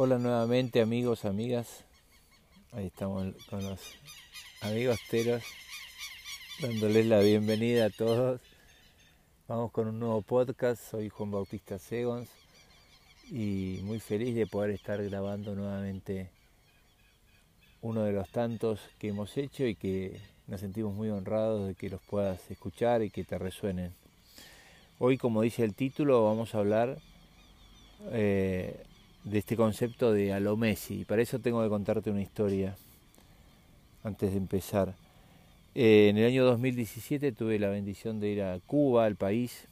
Hola nuevamente amigos, amigas. Ahí estamos con los amigos teros, dándoles la bienvenida a todos. Vamos con un nuevo podcast, soy Juan Bautista Segons y muy feliz de poder estar grabando nuevamente uno de los tantos que hemos hecho y que nos sentimos muy honrados de que los puedas escuchar y que te resuenen. Hoy, como dice el título, vamos a hablar eh, de este concepto de a lo Messi. Y para eso tengo que contarte una historia antes de empezar. Eh, en el año 2017 tuve la bendición de ir a Cuba, al país.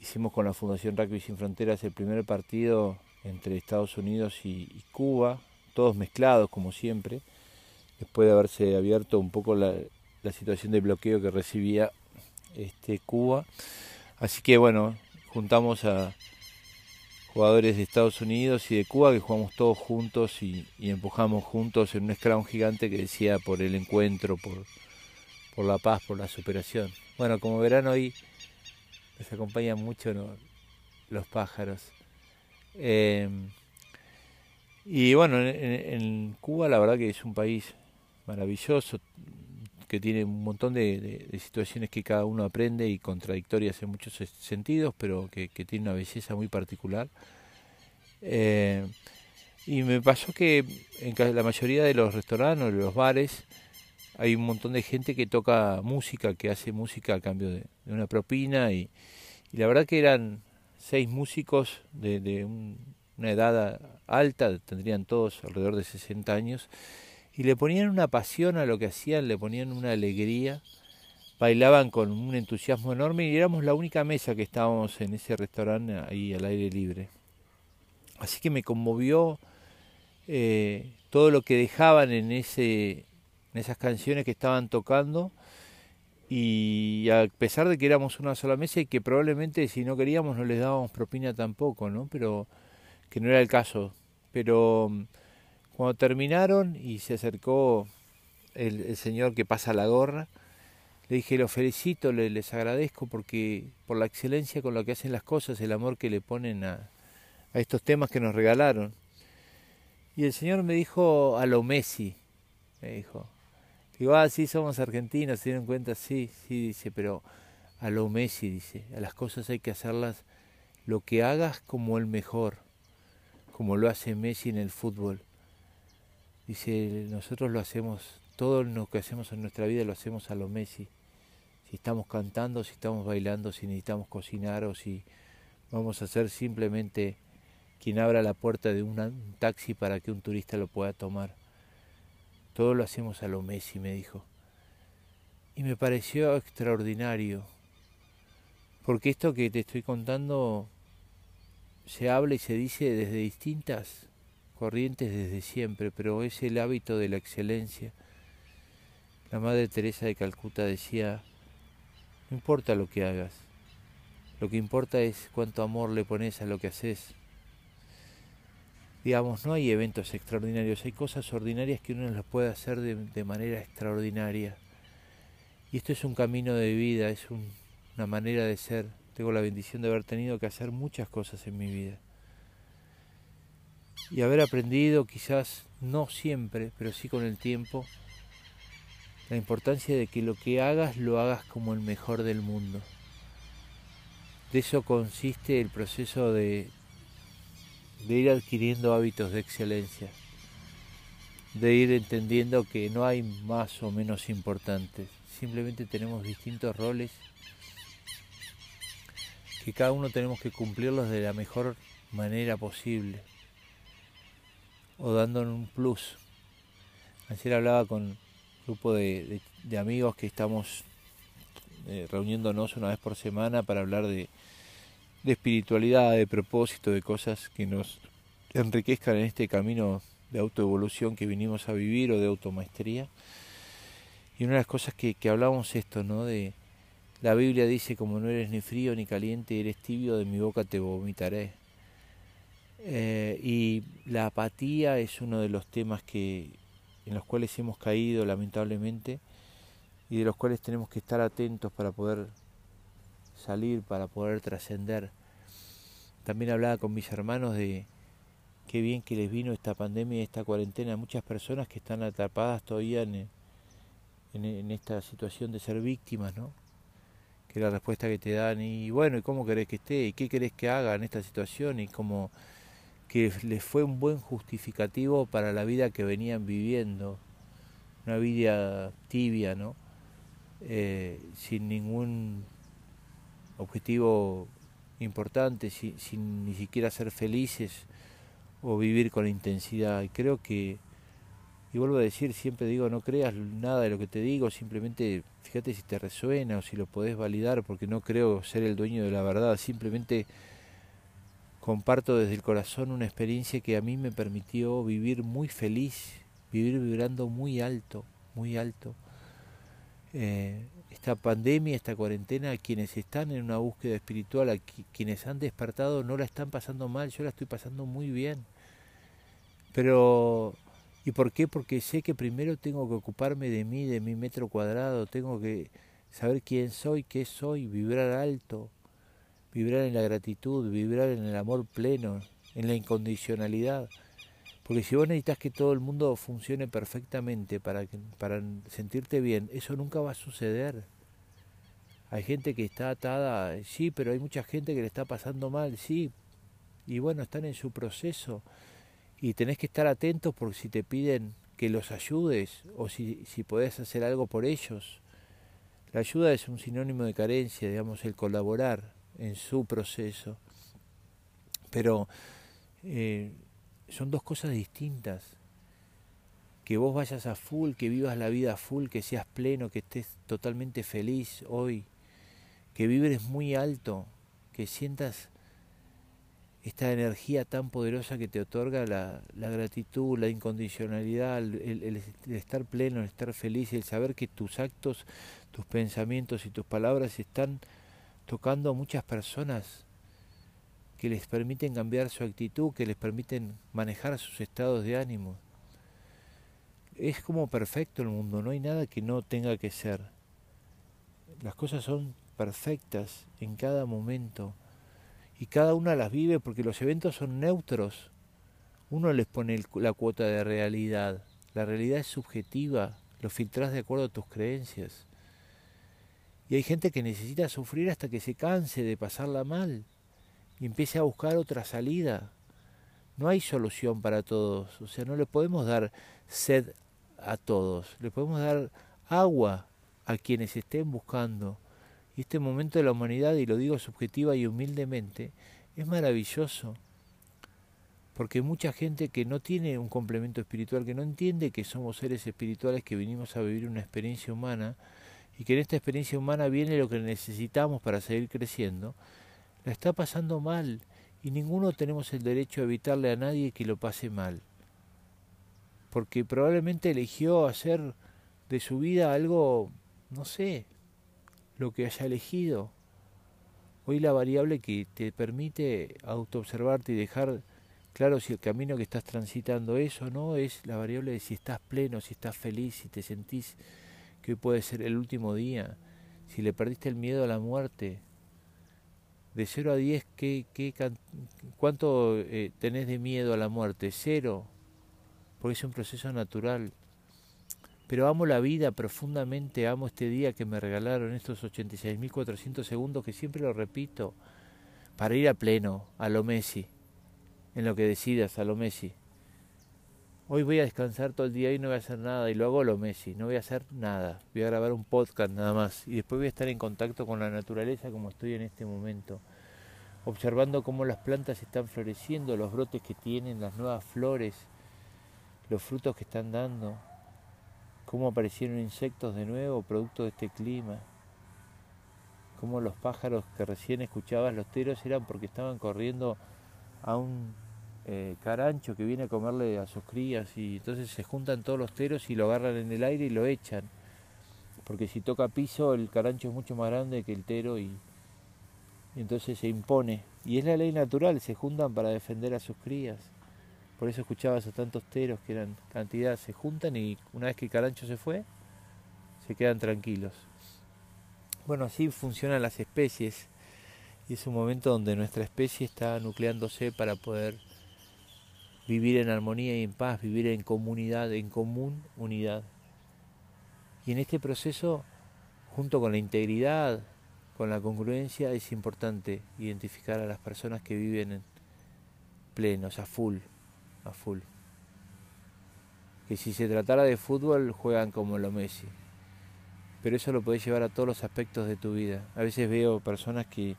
Hicimos con la Fundación Rugby Sin Fronteras el primer partido entre Estados Unidos y, Cuba, todos mezclados como siempre, después de haberse abierto un poco la, situación de bloqueo que recibía este, Cuba. Así que bueno, juntamos a, jugadores de Estados Unidos y de Cuba que jugamos todos juntos y, empujamos juntos en un scrum gigante que decía por el encuentro, por, la paz, por la superación. Bueno, como verán hoy nos acompañan mucho los pájaros. Em, y bueno, en, Cuba la verdad que es un país maravilloso, que tiene un montón de, situaciones que cada uno aprende y contradictorias en muchos sentidos, pero que, tiene una belleza muy particular. Eh, y me pasó que en la mayoría de los restaurantes, de los bares, hay un montón de gente que toca música, que hace música a cambio de, una propina. Y, la verdad que eran seis músicos de, una edad alta, tendrían todos alrededor de 60 años y le ponían una pasión a lo que hacían, le ponían una alegría, bailaban con un entusiasmo enorme y éramos la única mesa que estábamos en ese restaurante ahí al aire libre. Así que me conmovió eh, todo lo que dejaban en, ese, en esas canciones que estaban tocando y a pesar de que éramos una sola mesa y que probablemente si no queríamos no les dábamos propina tampoco, ¿no? Pero que no era el caso. Pero cuando terminaron y se acercó el, señor que pasa la gorra, le dije, lo felicito, les agradezco porque por la excelencia con la que hacen las cosas, el amor que le ponen a, a estos temas que nos regalaron. Y el Señor me dijo a lo Messi, me dijo. Digo, ah, sí, somos argentinos, ¿se dieron cuenta? Sí, sí, dice, pero a lo Messi, dice, a las cosas hay que hacerlas lo que hagas como el mejor, como lo hace Messi en el fútbol. Dice, nosotros lo hacemos, todo lo que hacemos en nuestra vida lo hacemos a lo Messi. Si estamos cantando, si estamos bailando, si necesitamos cocinar o si vamos a ser simplemente quien abra la puerta de un taxi para que un turista lo pueda tomar. Todo lo hacemos a lo Messi, me dijo. Y me pareció extraordinario, porque esto que te estoy contando se habla y se dice desde distintas corrientes desde siempre, pero es el hábito de la excelencia. La Madre Teresa de Calcuta decía, no importa lo que hagas, lo que importa es cuánto amor le pones a lo que haces. Digamos, no hay eventos extraordinarios, hay cosas ordinarias que uno las puede hacer de, manera extraordinaria. Y esto es un camino de vida, es una manera de ser. Tengo la bendición de haber tenido que hacer muchas cosas en mi vida y haber aprendido, quizás no siempre, pero sí con el tiempo, la importancia de que lo que hagas lo hagas como el mejor del mundo. De eso consiste el proceso de, de ir adquiriendo hábitos de excelencia, de ir entendiendo que no hay más o menos importantes, simplemente tenemos distintos roles que cada uno tenemos que cumplirlos de la mejor manera posible o dando un plus. Ayer hablaba con un grupo de, amigos que estamos eh, reuniéndonos una vez por semana para hablar de, de espiritualidad, de propósito, de cosas que nos enriquezcan en este camino de autoevolución que vinimos a vivir o de automaestría. Y una de las cosas que, que hablamos esto, ¿no? De la Biblia dice, como no eres ni frío ni caliente, eres tibio, de mi boca te vomitaré. Eh, y la apatía es uno de los temas que, en los cuales hemos caído lamentablemente y de los cuales tenemos que estar atentos para poder salir, para poder trascender. También hablaba con mis hermanos de qué bien que les vino esta pandemia, esta cuarentena, muchas personas que están atrapadas todavía en, en, esta situación de ser víctimas, ¿no? Que la respuesta que te dan, y bueno, ¿y cómo querés que esté? ¿Y qué querés que haga en esta situación? Y como que les fue un buen justificativo para la vida que venían viviendo, una vida tibia, ¿no? Eh, sin ningún objetivo importante, sin, sin ni siquiera ser felices o vivir con intensidad. Y creo que, y vuelvo a decir, siempre digo, no creas nada de lo que te digo, simplemente fíjate si te resuena o si lo podés validar, porque no creo ser el dueño de la verdad, simplemente comparto desde el corazón una experiencia que a mí me permitió vivir muy feliz, vivir vibrando muy alto, muy alto. Eh, esta pandemia, esta cuarentena, quienes están en una búsqueda espiritual, a quienes han despertado, no la están pasando mal, yo la estoy pasando muy bien. Pero, ¿y por qué? Porque sé que primero tengo que ocuparme de mí, de mi metro cuadrado, tengo que saber quién soy, qué soy, vibrar alto, vibrar en la gratitud, vibrar en el amor pleno, en la incondicionalidad. Porque si vos necesitas que todo el mundo funcione perfectamente para, para sentirte bien, eso nunca va a suceder. Hay gente que está atada, sí, pero hay mucha gente que le está pasando mal, sí. Y bueno, están en su proceso. Y tenés que estar atentos porque si te piden que los ayudes o si, si podés hacer algo por ellos. La ayuda es un sinónimo de carencia, digamos, el colaborar en su proceso. Pero eh, son dos cosas distintas. Que vos vayas a full, que vivas la vida a full, que seas pleno, que estés totalmente feliz hoy, que vibres muy alto, que sientas esta energía tan poderosa que te otorga la, gratitud, la incondicionalidad, el, estar pleno, el estar feliz, el saber que tus actos, tus pensamientos y tus palabras están tocando a muchas personas que les permiten cambiar su actitud, que les permiten manejar sus estados de ánimo. Es como perfecto el mundo, no hay nada que no tenga que ser. Las cosas son perfectas en cada momento y cada una las vive porque los eventos son neutros. Uno les pone la cuota de realidad. La realidad es subjetiva, lo filtras de acuerdo a tus creencias. Y hay gente que necesita sufrir hasta que se canse de pasarla mal y empiece a buscar otra salida. No hay solución para todos, o sea, no le podemos dar sed a todos, le podemos dar agua a quienes estén buscando. Y este momento de la humanidad, y lo digo subjetiva y humildemente, es maravilloso. Porque mucha gente que no tiene un complemento espiritual, que no entiende que somos seres espirituales que vinimos a vivir una experiencia humana, y que en esta experiencia humana viene lo que necesitamos para seguir creciendo, la está pasando mal y ninguno tenemos el derecho a evitarle a nadie que lo pase mal. Porque probablemente eligió hacer de su vida algo, no sé, lo que haya elegido. Hoy la variable que te permite autoobservarte y dejar claro si el camino que estás transitando es o no es la variable de si estás pleno, si estás feliz, si te sentís hoy puede ser el último día, si le perdiste el miedo a la muerte, de 0 a 10, ¿qué, qué, ¿cuánto eh, tenés de miedo a la muerte? Cero, porque es un proceso natural. Pero amo la vida profundamente, amo este día que me regalaron, estos 86.400 segundos, que siempre lo repito, para ir a pleno, a lo Messi, en lo que decidas, a lo Messi. Hoy voy a descansar todo el día y no voy a hacer nada, y lo hago lo Messi, no voy a hacer nada, voy a grabar un podcast nada más, y después voy a estar en contacto con la naturaleza como estoy en este momento observando cómo las plantas están floreciendo, los brotes que tienen, las nuevas flores, los frutos que están dando, cómo aparecieron insectos de nuevo, producto de este clima, cómo los pájaros que recién escuchabas, los teros, eran porque estaban corriendo a un eh, carancho que viene a comerle a sus crías y entonces se juntan todos los teros y lo agarran en el aire y lo echan, porque si toca piso el carancho es mucho más grande que el tero y entonces se impone. Y es la ley natural, se juntan para defender a sus crías. Por eso escuchabas a tantos teros que eran cantidad, se juntan y una vez que el carancho se fue, se quedan tranquilos. Bueno, así funcionan las especies y es un momento donde nuestra especie está nucleándose para poder vivir en armonía y en paz, vivir en comunidad, en común unidad. Y en este proceso, junto con la integridad, con la congruencia, es importante identificar a las personas que viven en plenos, a full, a full. Que si se tratara de fútbol, juegan como lo Messi. Pero eso lo podés llevar a todos los aspectos de tu vida. A veces veo personas que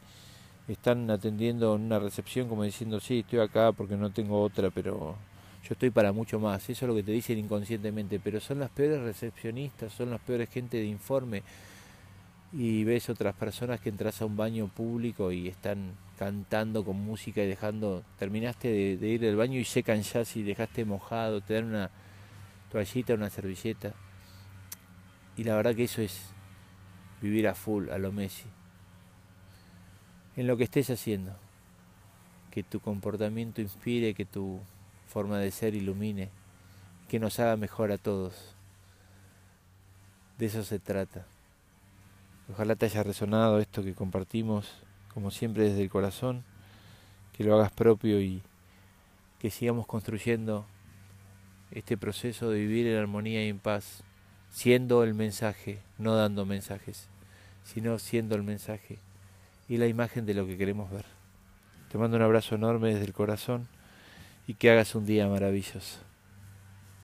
están atendiendo en una recepción como diciendo, sí, estoy acá porque no tengo otra, pero yo estoy para mucho más. Eso es lo que te dicen inconscientemente, pero son las peores recepcionistas, son las peores gente de informe. Y ves otras personas que entras a un baño público y están cantando con música y dejando, terminaste de, ir del baño y secan ya si dejaste mojado, te dan una toallita, una servilleta. Y la verdad que eso es vivir a full, a lo Messi en lo que estés haciendo. Que tu comportamiento inspire, que tu forma de ser ilumine, que nos haga mejor a todos. De eso se trata. Ojalá te haya resonado esto que compartimos, como siempre desde el corazón, que lo hagas propio y que sigamos construyendo este proceso de vivir en armonía y en paz, siendo el mensaje, no dando mensajes, sino siendo el mensaje y la imagen de lo que queremos ver. Te mando un abrazo enorme desde el corazón y que hagas un día maravilloso.